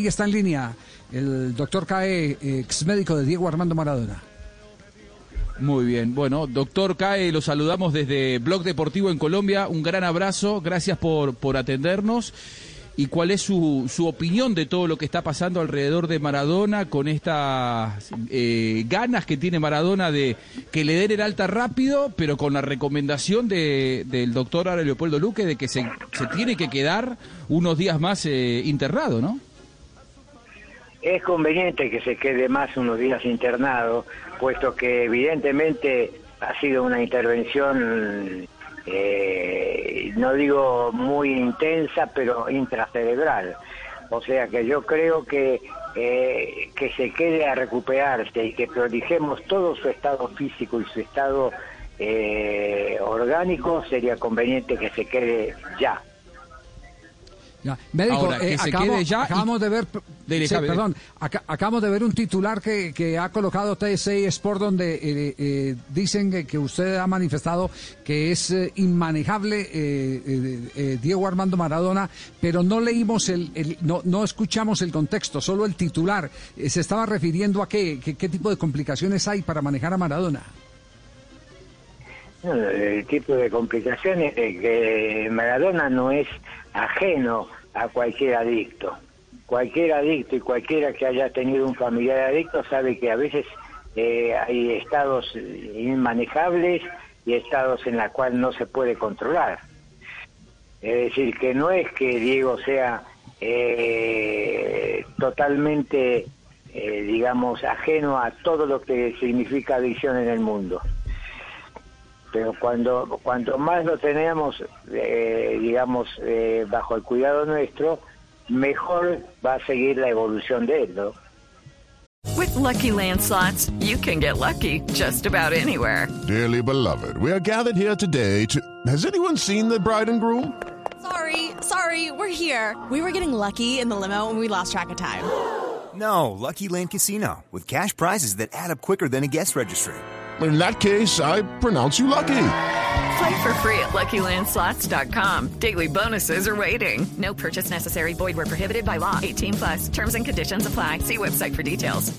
Y está en línea el doctor Cae, ex médico de Diego Armando Maradona. Muy bien. Bueno, doctor Cae, lo saludamos desde Blog Deportivo en Colombia. Un gran abrazo. Gracias por, por atendernos. ¿Y cuál es su, su opinión de todo lo que está pasando alrededor de Maradona con estas eh, ganas que tiene Maradona de que le den el alta rápido, pero con la recomendación de, del doctor Leopoldo Luque de que se, se tiene que quedar unos días más eh, ¿no? Es conveniente que se quede más unos días internado, puesto que evidentemente ha sido una intervención, eh, no digo muy intensa, pero intracerebral. O sea que yo creo que eh, que se quede a recuperarse y que prolijemos todo su estado físico y su estado eh, orgánico, sería conveniente que se quede ya. Ya. Médico, Ahora, que eh, se acabamos, quede ya y- acabamos de ver, sí, perdón, aca- acabamos de ver un titular que, que ha colocado TSI Sport donde eh, eh, dicen que, que usted ha manifestado que es eh, inmanejable eh, eh, eh, Diego Armando Maradona, pero no leímos el, el- no, no escuchamos el contexto, solo el titular. Eh, ¿Se estaba refiriendo a qué, qué, qué tipo de complicaciones hay para manejar a Maradona? No, El tipo de complicaciones de que Maradona no es ajeno a cualquier adicto. Cualquier adicto y cualquiera que haya tenido un familiar adicto sabe que a veces eh, hay estados inmanejables y estados en los cuales no se puede controlar. Es decir, que no es que Diego sea eh, totalmente, eh, digamos, ajeno a todo lo que significa adicción en el mundo pero cuando cuanto más lo tenemos eh, digamos eh, bajo el cuidado nuestro mejor va a seguir la evolución de él ¿no? With Lucky Land slots, you can get lucky just about anywhere. Dearly beloved, we are gathered here today to. Has anyone seen the bride and groom? Sorry, sorry, we're here. We were getting lucky in the limo and we lost track of time. No, Lucky Land Casino, with cash prizes that add up quicker than a guest registry. In that case, I pronounce you lucky. Play for free at LuckyLandSlots.com. Daily bonuses are waiting. No purchase necessary. Void where prohibited by law. 18 plus. Terms and conditions apply. See website for details.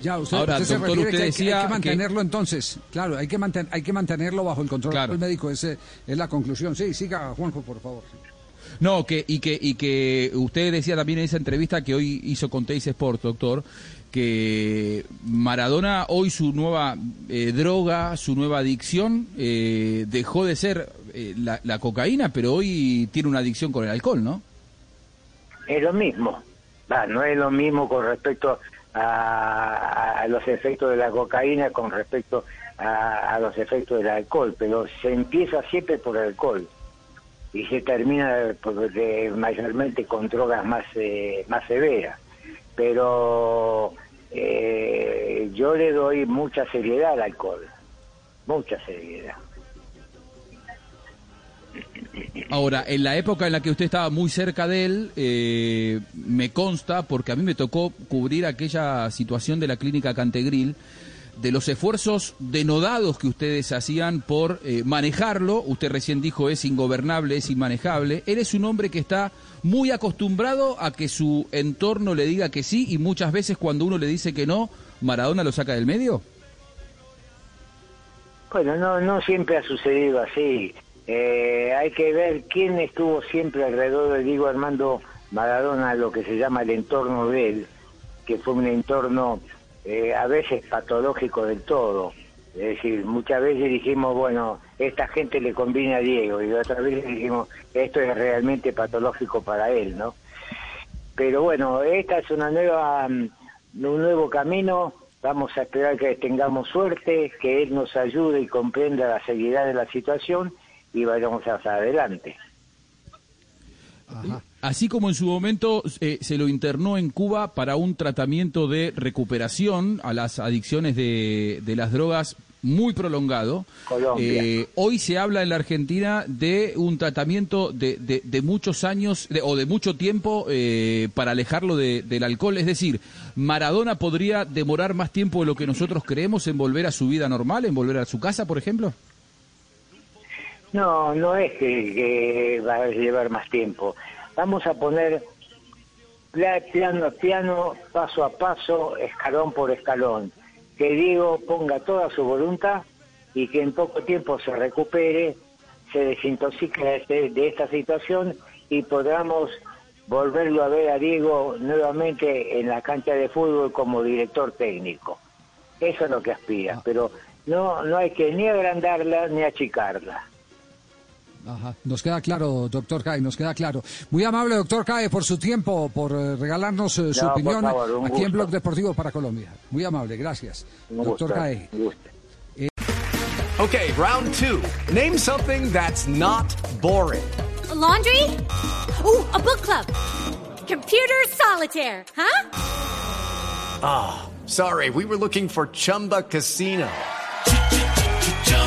Ya, usted, Ahora, usted se doctor, refiere usted que hay que- hay, decía que que- mantenerlo entonces. Claro, hay que, manten- hay que mantenerlo bajo el control Claro. del médico. Ese es la conclusión. Sí, siga, Juanjo, por favor. No, que, y, que, y que usted decía también en esa entrevista que hoy hizo con Teis Sport, doctor, que Maradona hoy su nueva eh, droga, su nueva adicción, eh, dejó de ser eh, la, cocaína, pero hoy tiene una adicción con el alcohol, ¿no? es lo mismo no es lo mismo con respecto a, a los efectos de la cocaína con respecto a, a los efectos del alcohol pero se empieza siempre por el alcohol y se termina de- mayormente con drogas más eh, más severas. Pero eh, yo le doy mucha seriedad al alcohol mucha seriedad. Ahora, en la época en la que usted estaba muy cerca de él, eh, me consta, porque a mí me tocó cubrir aquella situación de la clínica Cantegril, de los esfuerzos denodados que ustedes hacían por eh, manejarlo, usted recién dijo es ingobernable, es inmanejable, él es un hombre que está muy acostumbrado a que su entorno le diga que sí y muchas veces cuando uno le dice que no, Maradona lo saca del medio. Bueno, no, no siempre ha sucedido así. Eh, hay que ver quién estuvo siempre alrededor de Diego Armando Maradona, lo que se llama el entorno de él, que fue un entorno eh, a veces patológico del todo. Es decir, muchas veces dijimos, bueno, esta gente le conviene a Diego, y otras veces dijimos, esto es realmente patológico para él, ¿no? Pero bueno, esta es una nueva, mm, un nuevo camino. Vamos a esperar que tengamos suerte, que él nos ayude y comprenda la seriedad de la situación y vayamos hacia adelante. Así como en su momento eh, se lo internó en Cuba para un tratamiento de recuperación a las adicciones de, de las drogas muy prolongado. Eh, hoy se habla en la Argentina de un tratamiento de, de, de muchos años de- o de mucho tiempo eh, para alejarlo de- del alcohol. Es decir, Maradona podría demorar más tiempo de lo que nosotros creemos en volver a su vida normal, en volver a su casa, por ejemplo. No, no es que, que va a llevar más tiempo. Vamos a poner piano a piano, paso a paso, escalón por escalón. Que Diego ponga toda su voluntad y que en poco tiempo se recupere, se desintoxique de, este- de esta situación y podamos volverlo a ver a Diego nuevamente en la cancha de fútbol como director técnico. Eso es lo que aspira, pero no, no hay que ni agrandarla ni achicarla. Ajá. Nos queda claro, doctor Cae, nos queda claro. Muy amable, doctor Cae, por su tiempo, por eh, regalarnos eh, su No, opinión favor, aquí en. Blog Deportivo para Colombia. Muy amable, gracias. Un doctor Cae. gusto. Okay, round two. Name something that's not boring. A laundry? Ooh, a book club. Computer solitaire, huh? Sorry, we were looking for Chumba Casino.